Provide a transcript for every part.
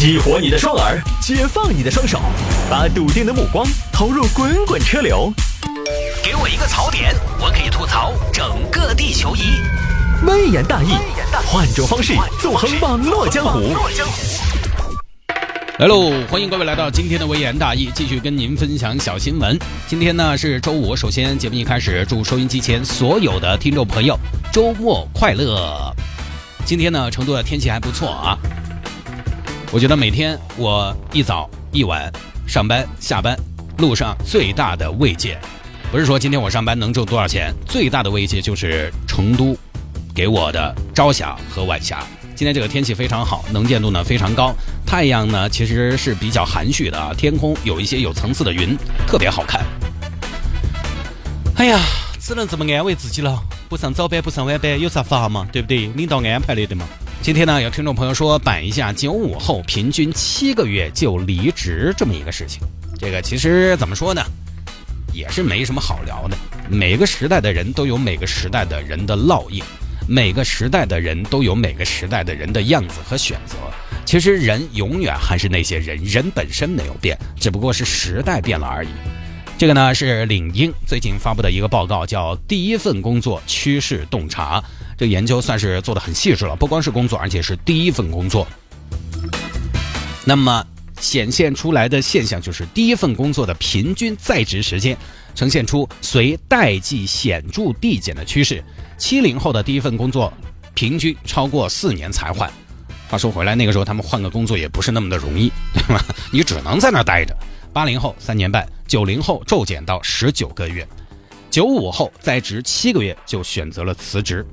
激活你的双耳，解放你的双手，把笃定的目光投入滚滚车流。给我一个槽点，我可以吐槽整个地球仪。微言大义，换种方式纵横网络江湖。来喽，欢迎各位来到今天的微言大义，继续跟您分享小新闻。今天呢是周五，首先节目一开始，祝收音机前所有的听众朋友周末快乐。今天呢，成都的天气还不错啊。我觉得每天我一早一晚上班下班路上最大的慰藉，不是说今天我上班能挣多少钱，最大的慰藉就是成都给我的朝霞和晚霞。今天这个天气非常好，能见度呢非常高，太阳呢其实是比较含蓄的啊，天空有一些有层次的云，特别好看。哎呀，只能这么安慰自己了，不上早班不上晚班有啥法嘛？对不对？领导安排的的嘛。今天呢，有听众朋友说摆一下九五后平均七个月就离职这么一个事情。这个其实怎么说呢，也是没什么好聊的。每个时代的人都有每个时代的人的烙印，每个时代的人都有每个时代的人的样子和选择。其实人永远还是那些人，人本身没有变，只不过是时代变了而已。这个呢是领英最近发布的一个报告，叫《第一份工作趋势洞察》。这研究算是做的很细致了，不光是工作，而且是第一份工作。那么显现出来的现象就是，第一份工作的平均在职时间呈现出随代际显著递减的趋势。七零后的第一份工作平均超过四年才换。话说回来，那个时候他们换个工作也不是那么的容易，对吧？你只能在那儿待着。八零后三年半，九零后骤减到十九个月，九五后在职七个月就选择了辞职。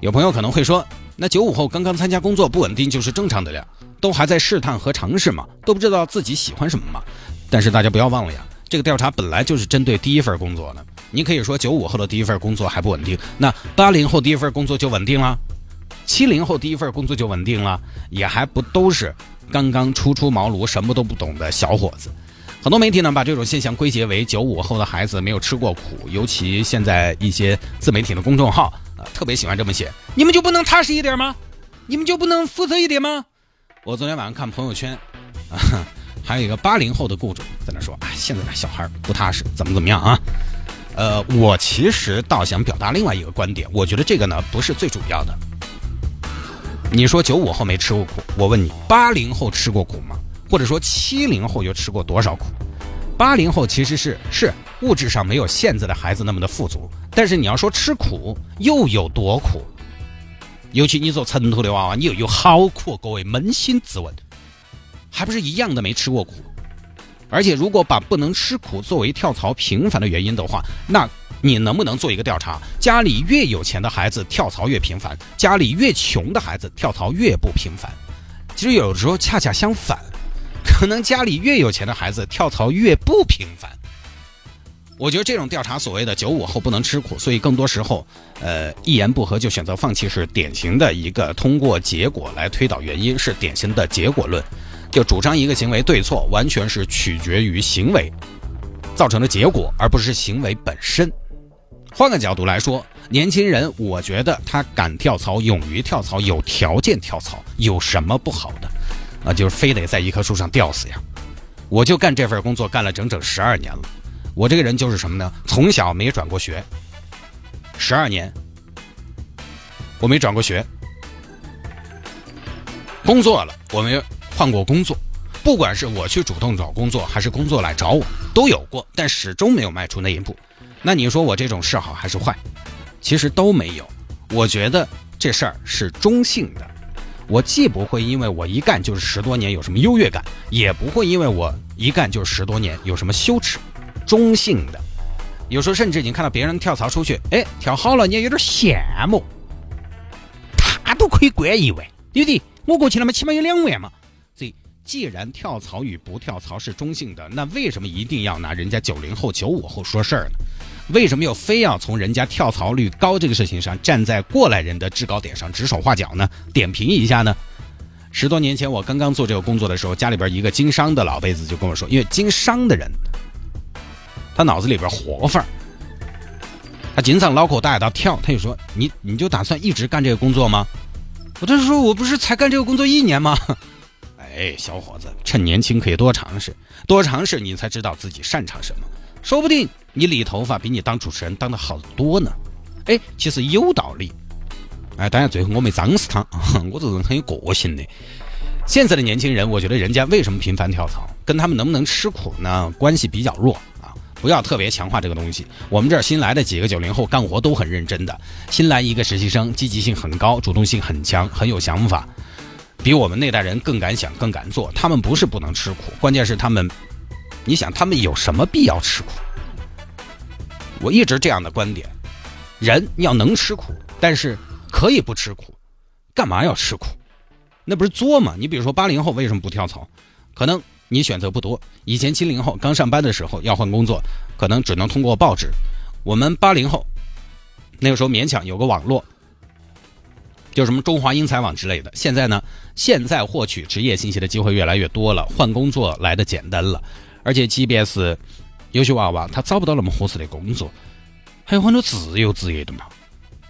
有朋友可能会说，那九五后刚刚参加工作不稳定就是正常的了，都还在试探和尝试嘛，都不知道自己喜欢什么嘛。但是大家不要忘了呀，这个调查本来就是针对第一份工作的。你可以说九五后的第一份工作还不稳定，那八零后第一份工作就稳定了，七零后第一份工作就稳定了，也还不都是刚刚初出茅庐、什么都不懂的小伙子。很多媒体呢把这种现象归结为九五后的孩子没有吃过苦，尤其现在一些自媒体的公众号。啊，特别喜欢这么写，你们就不能踏实一点吗？你们就不能负责一点吗？我昨天晚上看朋友圈，啊，还有一个八零后的雇主在那说，啊，现在的小孩不踏实，怎么怎么样啊？呃，我其实倒想表达另外一个观点，我觉得这个呢不是最主要的。你说九五后没吃过苦，我问你，八零后吃过苦吗？或者说七零后又吃过多少苦？八零后其实是是物质上没有现在的孩子那么的富足，但是你要说吃苦又有多苦？尤其你做城头的娃娃，你又有好苦？各位扪心自问，还不是一样的没吃过苦？而且如果把不能吃苦作为跳槽频繁的原因的话，那你能不能做一个调查？家里越有钱的孩子跳槽越频繁，家里越穷的孩子跳槽越不频繁？其实有时候恰恰相反。可能家里越有钱的孩子跳槽越不频繁。我觉得这种调查所谓的九五后不能吃苦，所以更多时候，呃，一言不合就选择放弃，是典型的一个通过结果来推导原因，是典型的结果论，就主张一个行为对错完全是取决于行为造成的结果，而不是行为本身。换个角度来说，年轻人，我觉得他敢跳槽、勇于跳槽、有条件跳槽，有什么不好的？啊，就是非得在一棵树上吊死呀！我就干这份工作干了整整十二年了。我这个人就是什么呢？从小没转过学，十二年我没转过学，工作了我没换过工作，不管是我去主动找工作，还是工作来找我，都有过，但始终没有迈出那一步。那你说我这种是好还是坏？其实都没有。我觉得这事儿是中性的。我既不会因为我一干就是十多年有什么优越感，也不会因为我一干就是十多年有什么羞耻，中性的。有时候甚至你看到别人跳槽出去，哎，跳好了，你也有点羡慕。他都可以关一万，对不对？我过去那么起码有两万嘛。既然跳槽与不跳槽是中性的，那为什么一定要拿人家九零后、九五后说事儿呢？为什么又非要从人家跳槽率高这个事情上站在过来人的制高点上指手画脚呢？点评一下呢？十多年前我刚刚做这个工作的时候，家里边一个经商的老辈子就跟我说，因为经商的人，他脑子里边活泛儿，他经常脑壳打一道跳，他就说：“你你就打算一直干这个工作吗？”我就说：“我不是才干这个工作一年吗？”哎，小伙子，趁年轻可以多尝试，多尝试你才知道自己擅长什么。说不定你理头发比你当主持人当的好多呢。哎，其实有道理。哎，当然最后我没脏死他，我这人很有个性的。现在的年轻人，我觉得人家为什么频繁跳槽，跟他们能不能吃苦呢关系比较弱啊。不要特别强化这个东西。我们这儿新来的几个九零后干活都很认真的，新来一个实习生，积极性很高，主动性很强，很有想法，比我们那代人更敢想、更敢做。他们不是不能吃苦，关键是他们。你想他们有什么必要吃苦？我一直这样的观点，人要能吃苦，但是可以不吃苦，干嘛要吃苦？那不是作吗？你比如说八零后为什么不跳槽？可能你选择不多。以前七零后刚上班的时候要换工作，可能只能通过报纸。我们八零后那个时候勉强有个网络，就什么中华英才网之类的。现在呢，现在获取职业信息的机会越来越多了，换工作来的简单了。而且，即便是有些娃娃他找不到那么合适的工作，还有很多自由职业的嘛，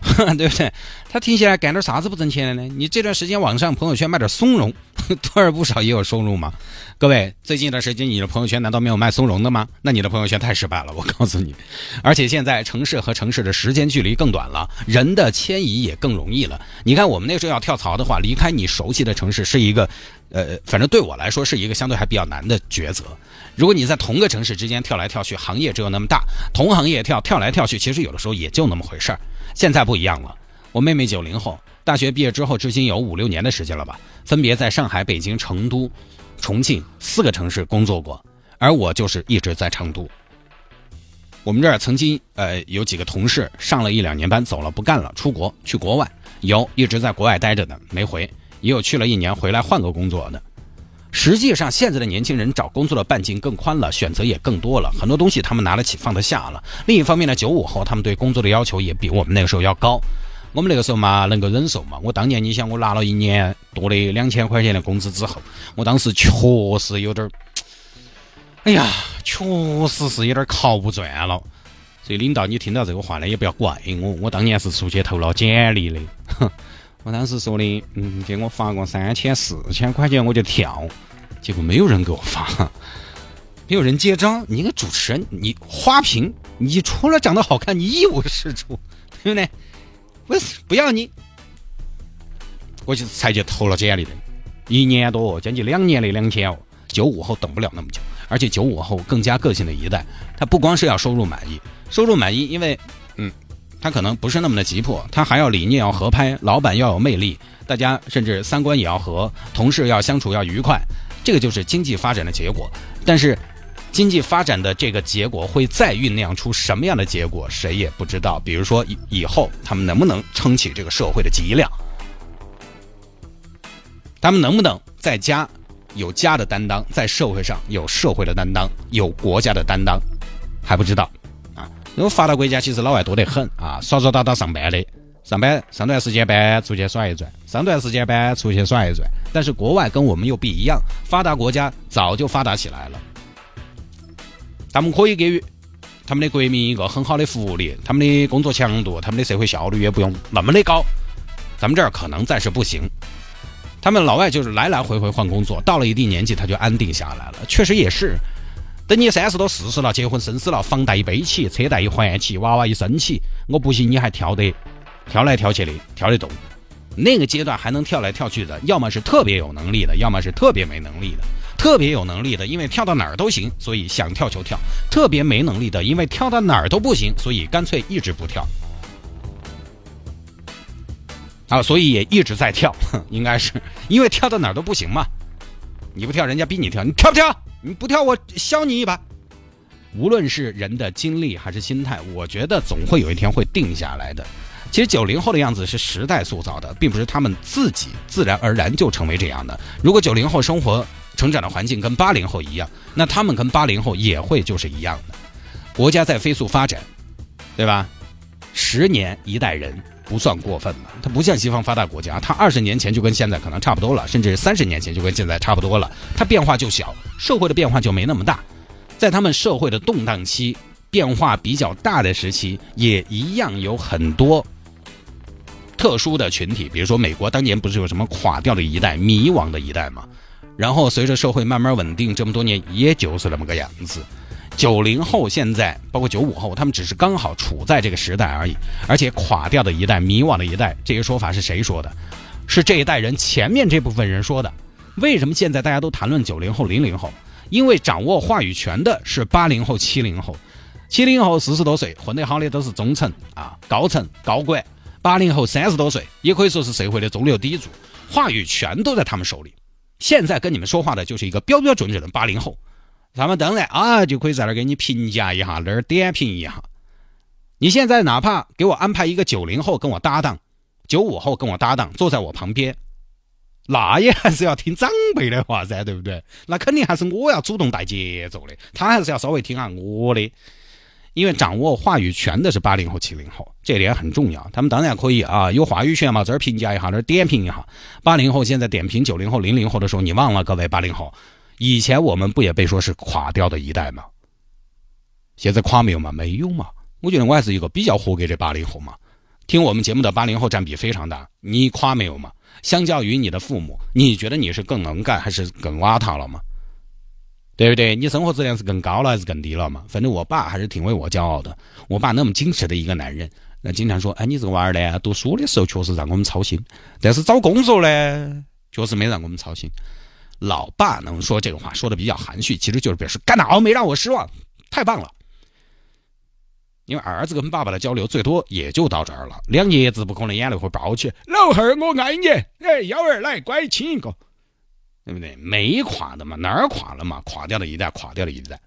对不对？他停下来干点啥子不挣钱的呢？你这段时间网上朋友圈卖点松茸，多而不少也有收入嘛。各位，最近一段时间你的朋友圈难道没有卖松茸的吗？那你的朋友圈太失败了，我告诉你。而且现在城市和城市的时间距离更短了，人的迁移也更容易了。你看我们那时候要跳槽的话，离开你熟悉的城市是一个。呃，反正对我来说是一个相对还比较难的抉择。如果你在同个城市之间跳来跳去，行业只有那么大，同行业跳跳来跳去，其实有的时候也就那么回事儿。现在不一样了，我妹妹九零后，大学毕业之后至今有五六年的时间了吧，分别在上海、北京、成都、重庆四个城市工作过，而我就是一直在成都。我们这儿曾经呃有几个同事上了一两年班走了不干了，出国去国外，有一直在国外待着的没回。也有去了一年回来换个工作的。实际上，现在的年轻人找工作的半径更宽了，选择也更多了，很多东西他们拿得起放得下了。另一方面呢，九五后他们对工作的要求也比我们那个时候要高。我们那个时候嘛，能够忍受嘛。我当年，你想，我拿了一年多的两千块钱的工资之后，我当时确实有点儿，哎呀，确实是有点靠不转了。所以领导，你听到这个话呢，也不要怪我，我当年是出去投了简历的。哼我当时说的，嗯，给我发个三千、四千块钱我就跳，结果没有人给我发，没有人接招。你个主持人，你花瓶，你除了长得好看，你一无是处，对不对？我不要你，我就才去投了简历的，一年多，将近两年的两千哦。九五后等不了那么久，而且九五后更加个性的一代，他不光是要收入满意，收入满意，因为，嗯。他可能不是那么的急迫，他还要理念要合拍，老板要有魅力，大家甚至三观也要合，同事要相处要愉快，这个就是经济发展的结果。但是，经济发展的这个结果会再酝酿出什么样的结果，谁也不知道。比如说以以后他们能不能撑起这个社会的脊梁，他们能不能在家有家的担当，在社会上有社会的担当，有国家的担当，还不知道。因为发达国家其实老外多得很啊，耍耍打打上班的，上班上段时间班出去耍一转，上段时间班出去耍一转。但是国外跟我们又不一样，发达国家早就发达起来了，他们可以给予他们的国民一个很好的福利，他们的工作强度，他们的社会效率也不用那么的高。咱们这儿可能暂时不行，他们老外就是来来回回换工作，到了一定年纪他就安定下来了，确实也是。等你三十多四十了，结婚生子了，房贷一背起，车贷一还起，娃娃一生起，我不信你还跳得跳来跳去的跳得动。那个阶段还能跳来跳去的，要么是特别有能力的，要么是特别没能力的。特别有能力的，因为跳到哪儿都行，所以想跳就跳；特别没能力的，因为跳到哪儿都不行，所以干脆一直不跳。啊，所以也一直在跳，应该是因为跳到哪儿都不行嘛。你不跳，人家逼你跳，你跳不跳？你不跳，我削你一把。无论是人的精力还是心态，我觉得总会有一天会定下来的。其实九零后的样子是时代塑造的，并不是他们自己自然而然就成为这样的。如果九零后生活成长的环境跟八零后一样，那他们跟八零后也会就是一样的。国家在飞速发展，对吧？十年一代人。不算过分了，它不像西方发达国家，它二十年前就跟现在可能差不多了，甚至三十年前就跟现在差不多了，它变化就小，社会的变化就没那么大。在他们社会的动荡期、变化比较大的时期，也一样有很多特殊的群体，比如说美国当年不是有什么垮掉的一代、迷惘的一代嘛？然后随着社会慢慢稳定，这么多年也就是那么个样子。九零后现在包括九五后，他们只是刚好处在这个时代而已。而且垮掉的一代、迷惘的一代，这些说法是谁说的？是这一代人前面这部分人说的。为什么现在大家都谈论九零后、零零后？因为掌握话语权的是八零后、七零后。七零后四十多岁，混得好的都是中层啊、高层、高管；八零后三十多岁，也可以说是社会的中流砥柱，话语权都在他们手里。现在跟你们说话的就是一个标标准准的八零后，他们当然啊就可以在那儿给你评价一下，那儿点评一下。你现在哪怕给我安排一个九零后跟我搭档，九五后跟我搭档坐在我旁边，那也还是要听长辈的话噻，对不对？那肯定还是我要主动带节奏的，他还是要稍微听下我的。因为掌握话语权的是八零后、七零后，这点很重要。他们当然可以啊，有话语权嘛，这儿评价一下，那儿点评一下。八零后现在点评九零后、零零后的时候，你忘了各位八零后，以前我们不也被说是垮掉的一代吗？现在垮没有吗？没有嘛。我觉得我还是一个比较合格的八零后嘛。听我们节目的八零后占比非常大，你垮没有嘛？相较于你的父母，你觉得你是更能干还是更邋遢了吗？对不对？你生活质量是更高了还是更低了嘛？反正我爸还是挺为我骄傲的。我爸那么矜持的一个男人，那经常说：“哎，你这个娃儿呢，读书的时候确实让我们操心，但是找工作呢，确实没让我们操心。”老爸能说这个话，说的比较含蓄，其实就是表示干得好没让我失望，太棒了。因为儿子跟爸爸的交流最多也就到这儿了，两爷子不可能眼泪会爆起。老汉儿，我爱你，哎，幺儿来，乖亲一个。对不对？没垮的嘛，哪儿垮了嘛？垮掉的一代，垮掉的一代。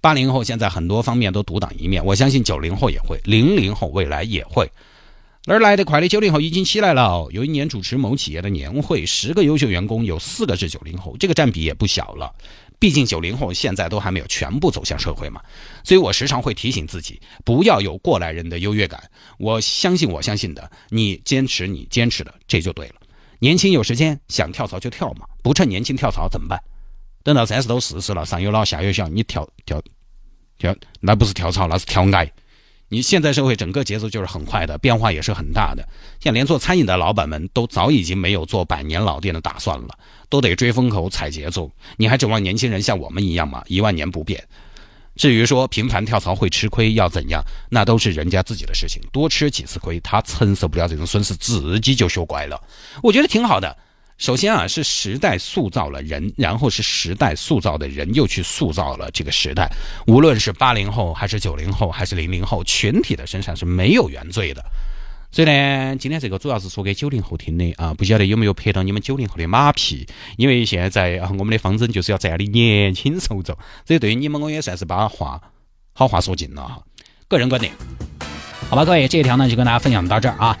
八零后现在很多方面都独当一面，我相信九零后也会，零零后未来也会。而来的快的九零后已经起来了。有一年主持某企业的年会，十个优秀员工有四个是九零后，这个占比也不小了。毕竟九零后现在都还没有全部走向社会嘛，所以我时常会提醒自己，不要有过来人的优越感。我相信，我相信的，你坚持你坚持的，这就对了。年轻有时间，想跳槽就跳嘛，不趁年轻跳槽怎么办？等到三十多四十了，上有老下有小，你跳跳跳，那不是跳槽，那是跳崖。你现在社会整个节奏就是很快的，变化也是很大的。像连做餐饮的老板们都早已经没有做百年老店的打算了，都得追风口、踩节奏。你还指望年轻人像我们一样吗？一万年不变。至于说频繁跳槽会吃亏要怎样，那都是人家自己的事情。多吃几次亏，他承受不了这种损失，自己就学乖了。我觉得挺好的。首先啊，是时代塑造了人，然后是时代塑造的人又去塑造了这个时代。无论是八零后还是九零后还是零零后，群体的身上是没有原罪的。所以呢，今天这个主要是说给九零后听的啊，不晓得有没有拍到你们九零后的马屁？因为现在啊，我们的方针就是要站的年轻受众，这对于你们我也算是把话好话说尽了哈。个人观点，好吧，各位，这一条呢就跟大家分享到这儿啊。